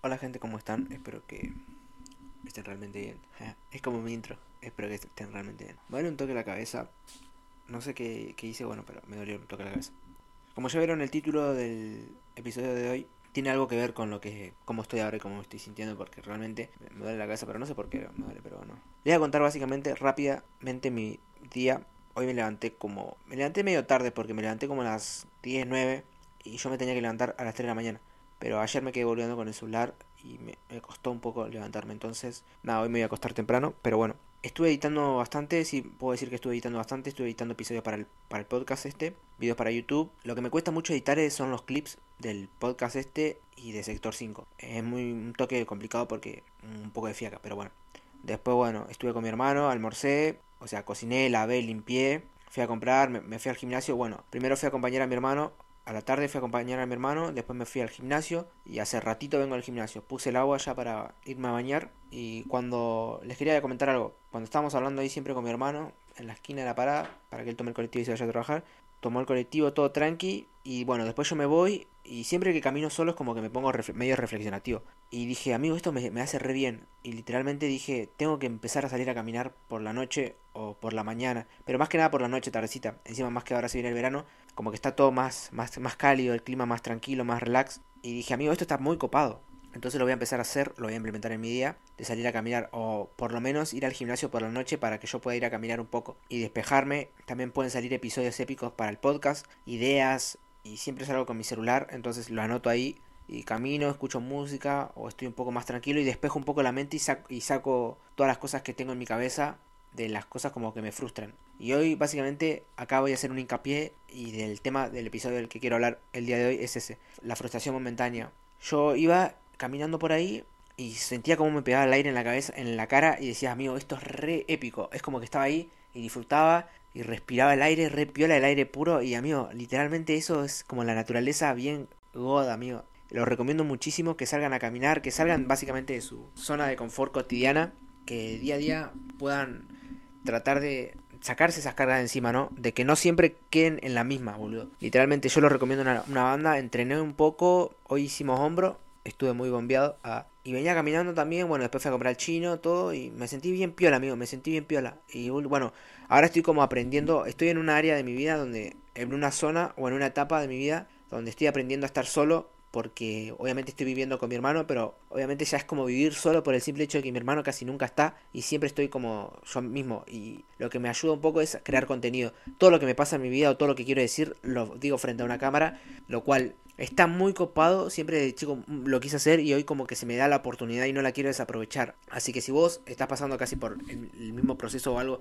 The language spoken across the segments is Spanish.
Hola gente, ¿cómo están? Espero que estén realmente bien. Es como mi intro. Espero que estén realmente bien. Me duele un toque la cabeza. No sé qué, hice, bueno, pero me dolió un toque la cabeza. Como ya vieron el título del episodio de hoy, tiene algo que ver con lo que cómo estoy ahora y cómo me estoy sintiendo porque realmente me duele la cabeza, pero no sé por qué me duele, pero bueno. Les voy a contar básicamente rápidamente mi día. Hoy me levanté como me levanté medio tarde porque me levanté como a las 10, 9 y yo me tenía que levantar a las 3 de la mañana. Pero ayer me quedé volviendo con el celular y me, costó un poco levantarme. Entonces, nada, hoy me voy a acostar temprano. Pero bueno, estuve editando bastante. Sí, puedo decir que estuve editando bastante. Estuve editando episodios para el, para el podcast este, videos para YouTube. Lo que me cuesta mucho editar son los clips del podcast este y de Sector 5. Es muy un toque complicado porque un poco de fiaca, pero bueno. Después, bueno, estuve con mi hermano, almorcé, o sea, cociné, lavé, limpié, fui a comprar, me, me, fui al gimnasio. Bueno, primero fui a acompañar a mi hermano a la tarde fui a acompañar a mi hermano, después me fui al gimnasio y hace ratito vengo al gimnasio. Puse el agua ya para irme a bañar y cuando les quería comentar algo, cuando estábamos hablando ahí siempre con mi hermano en la esquina de la parada para que él tome el colectivo y se vaya a trabajar, tomó el colectivo todo tranqui y bueno, después yo me voy y siempre que camino solo es como que me pongo medio reflexionativo. Y dije, amigo, esto me, hace re bien. Y literalmente dije, tengo que empezar a salir a caminar por la noche o por la mañana. Pero más que nada por la noche, tardecita. Encima más que ahora se viene el verano, como que está todo más, más, más cálido, el clima más tranquilo, más relax. Y dije, amigo, esto está muy copado. Entonces lo voy a empezar a hacer, lo voy a implementar en mi día, de salir a caminar o por lo menos ir al gimnasio por la noche para que yo pueda ir a caminar un poco y despejarme. También pueden salir episodios épicos para el podcast, ideas y siempre salgo con mi celular, entonces lo anoto ahí y camino, escucho música o estoy un poco más tranquilo y despejo un poco la mente y saco, y saco todas las cosas que tengo en mi cabeza de las cosas como que me frustran. Y hoy básicamente acá voy a hacer un hincapié y del tema del episodio del que quiero hablar el día de hoy es ese, la frustración momentánea. Yo iba caminando por ahí y sentía como me pegaba el aire en la cabeza, en la cara y decía, amigo, esto es re épico. Es como que estaba ahí y disfrutaba y respiraba el aire, re piola el aire puro y amigo, literalmente eso es como la naturaleza bien goda, amigo. Los recomiendo muchísimo que salgan a caminar, que salgan básicamente de su zona de confort cotidiana, que día a día puedan tratar de sacarse esas cargas de encima, ¿no? De que no siempre queden en la misma, boludo. Literalmente yo lo recomiendo una, una banda, entrené un poco, hoy hicimos hombro, estuve muy bombeado ah, y venía caminando también, bueno, después fui a comprar el chino, todo, y me sentí bien piola, amigo, me sentí bien piola. Y bueno, ahora estoy como aprendiendo, estoy en una área de mi vida donde, en una zona o en una etapa de mi vida donde estoy aprendiendo a estar solo porque obviamente estoy viviendo con mi hermano, pero obviamente ya es como vivir solo por el simple hecho de que mi hermano casi nunca está y siempre estoy como yo mismo y lo que me ayuda un poco es crear contenido. Todo lo que me pasa en mi vida o todo lo que quiero decir lo digo frente a una cámara, lo cual está muy copado, siempre de chico lo quise hacer y hoy como que se me da la oportunidad y no la quiero desaprovechar. Así que si vos estás pasando casi por el, mismo proceso o algo,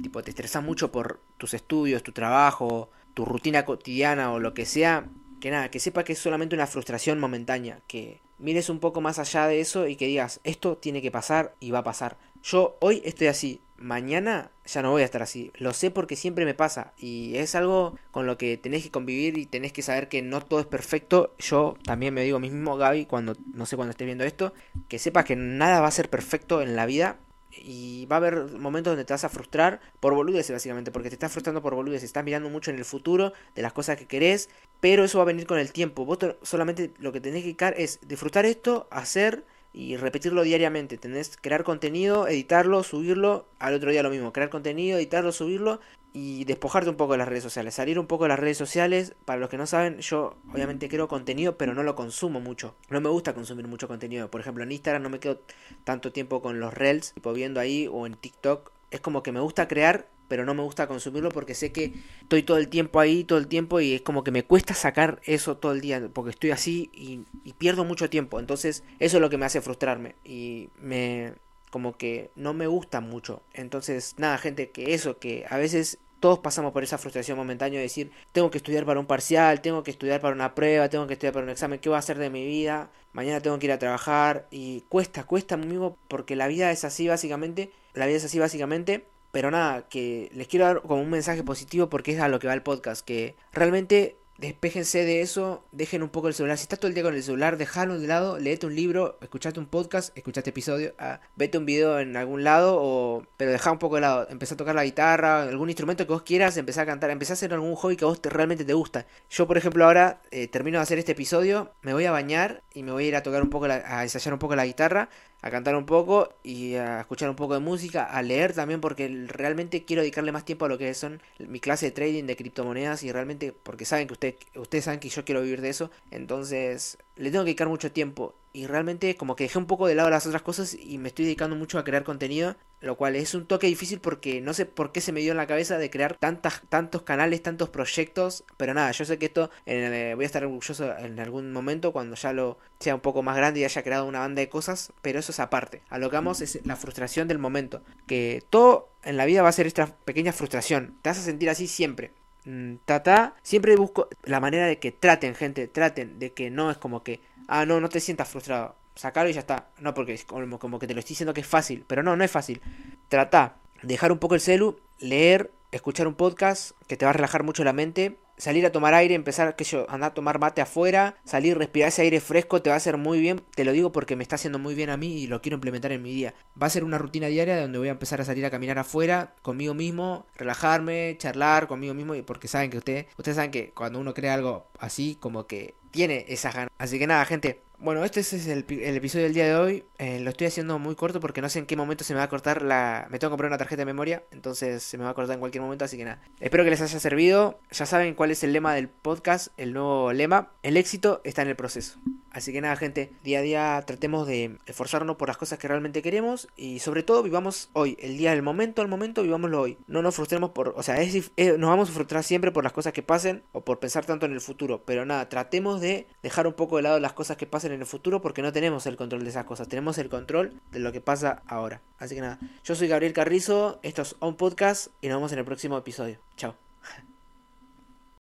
tipo te estresas mucho por tus estudios, tu trabajo, tu rutina cotidiana o lo que sea, que nada, que sepa que es solamente una frustración momentánea, que mires un poco más allá de eso y que digas, esto tiene que pasar y va a pasar. Yo hoy estoy así, mañana ya no voy a estar así, lo sé porque siempre me pasa y es algo con lo que tenés que convivir y tenés que saber que no todo es perfecto. Yo también me digo mismo, Gaby, cuando no sé cuando estés viendo esto, que sepas que nada va a ser perfecto en la vida y va a haber momentos donde te vas a frustrar por boludeces básicamente, porque te estás frustrando por boludeces, estás mirando mucho en el futuro de las cosas que querés, pero eso va a venir con el tiempo. Vos solamente lo que tenés que dedicar es disfrutar esto, hacer y repetirlo diariamente. Tenés crear contenido, editarlo, subirlo, al otro día lo mismo, crear contenido, editarlo, subirlo y despojarte un poco de las redes sociales, salir un poco de las redes sociales. Para los que no saben, yo obviamente creo contenido, pero no lo consumo mucho. No me gusta consumir mucho contenido. Por ejemplo, en Instagram no me quedo tanto tiempo con los reels, tipo viendo ahí, o en TikTok. Es como que me gusta crear, pero no me gusta consumirlo porque sé que estoy todo el tiempo ahí, todo el tiempo, y es como que me cuesta sacar eso todo el día, porque estoy así y, pierdo mucho tiempo. Entonces, eso es lo que me hace frustrarme. Y me, como que no me gusta mucho. Entonces, nada, gente, que eso, que a veces todos pasamos por esa frustración momentánea de decir, tengo que estudiar para un parcial, tengo que estudiar para una prueba, tengo que estudiar para un examen, ¿qué voy a hacer de mi vida? Mañana tengo que ir a trabajar y cuesta, cuesta amigo, porque la vida es así básicamente, la vida es así básicamente, pero nada, que les quiero dar como un mensaje positivo porque es a lo que va el podcast, que realmente Despéjense de eso, dejen un poco el celular. Si estás todo el día con el celular, déjalo de lado, leete un libro, escuchate un podcast, escuchate episodio, ah, vete un video en algún lado, o... pero deja un poco de lado. Empezá a tocar la guitarra, algún instrumento que vos quieras, empezá a cantar, empezá a hacer algún hobby que a vos realmente te gusta. Yo, por ejemplo, ahora eh, termino de hacer este episodio, me voy a bañar y me voy a ir a tocar un poco, a ensayar un poco la guitarra a cantar un poco y a escuchar un poco de música, a leer también porque realmente quiero dedicarle más tiempo a lo que son mi clase de trading de criptomonedas y realmente porque saben que ustedes, ustedes saben que yo quiero vivir de eso, entonces le tengo que dedicar mucho tiempo y realmente como que dejé un poco de lado las otras cosas y me estoy dedicando mucho a crear contenido, lo cual es un toque difícil porque no sé por qué se me dio en la cabeza de crear tantas, tantos canales, tantos proyectos, pero nada, yo sé que esto eh, voy a estar orgulloso en algún momento cuando ya lo sea un poco más grande y haya creado una banda de cosas, pero eso es aparte. A es la frustración del momento, que todo en la vida va a ser esta pequeña frustración, te vas a sentir así siempre. Mm, tata, siempre busco la manera de que traten, gente, traten, de que no es como que ah, no, no te sientas frustrado, sacarlo y ya está. No, porque es como, como que te lo estoy diciendo que es fácil, pero no, no es fácil. Trata, dejar un poco el celu, leer, escuchar un podcast que te va a relajar mucho la mente, salir a tomar aire, empezar que yo andar a tomar mate afuera, salir, respirar ese aire fresco te va a hacer muy bien, te lo digo porque me está haciendo muy bien a mí y lo quiero implementar en mi día. Va a ser una rutina diaria donde voy a empezar a salir a caminar afuera conmigo mismo, relajarme, charlar conmigo mismo porque saben que ustedes, ustedes saben que cuando uno crea algo así como que tiene esas ganas. Así que nada, gente, bueno, este es el, episodio del día de hoy. Eh, lo estoy haciendo muy corto porque no sé en qué momento se me va a cortar la... Me tengo que comprar una tarjeta de memoria, entonces se me va a cortar en cualquier momento, así que nada. Espero que les haya servido. Ya saben cuál es el lema del podcast, el nuevo lema. El éxito está en el proceso. Así que nada, gente, día a día tratemos de esforzarnos por las cosas que realmente queremos y sobre todo vivamos hoy, el día del momento al momento, vivámoslo hoy. No nos frustremos por, o sea, es, nos vamos a frustrar siempre por las cosas que pasen o por pensar tanto en el futuro, pero nada, tratemos de dejar un poco de lado las cosas que pasen en el futuro porque no tenemos el control de esas cosas, tenemos el control de lo que pasa ahora. Así que nada, yo soy Gabriel Carrizo, esto es On Podcast y nos vemos en el próximo episodio. Chao.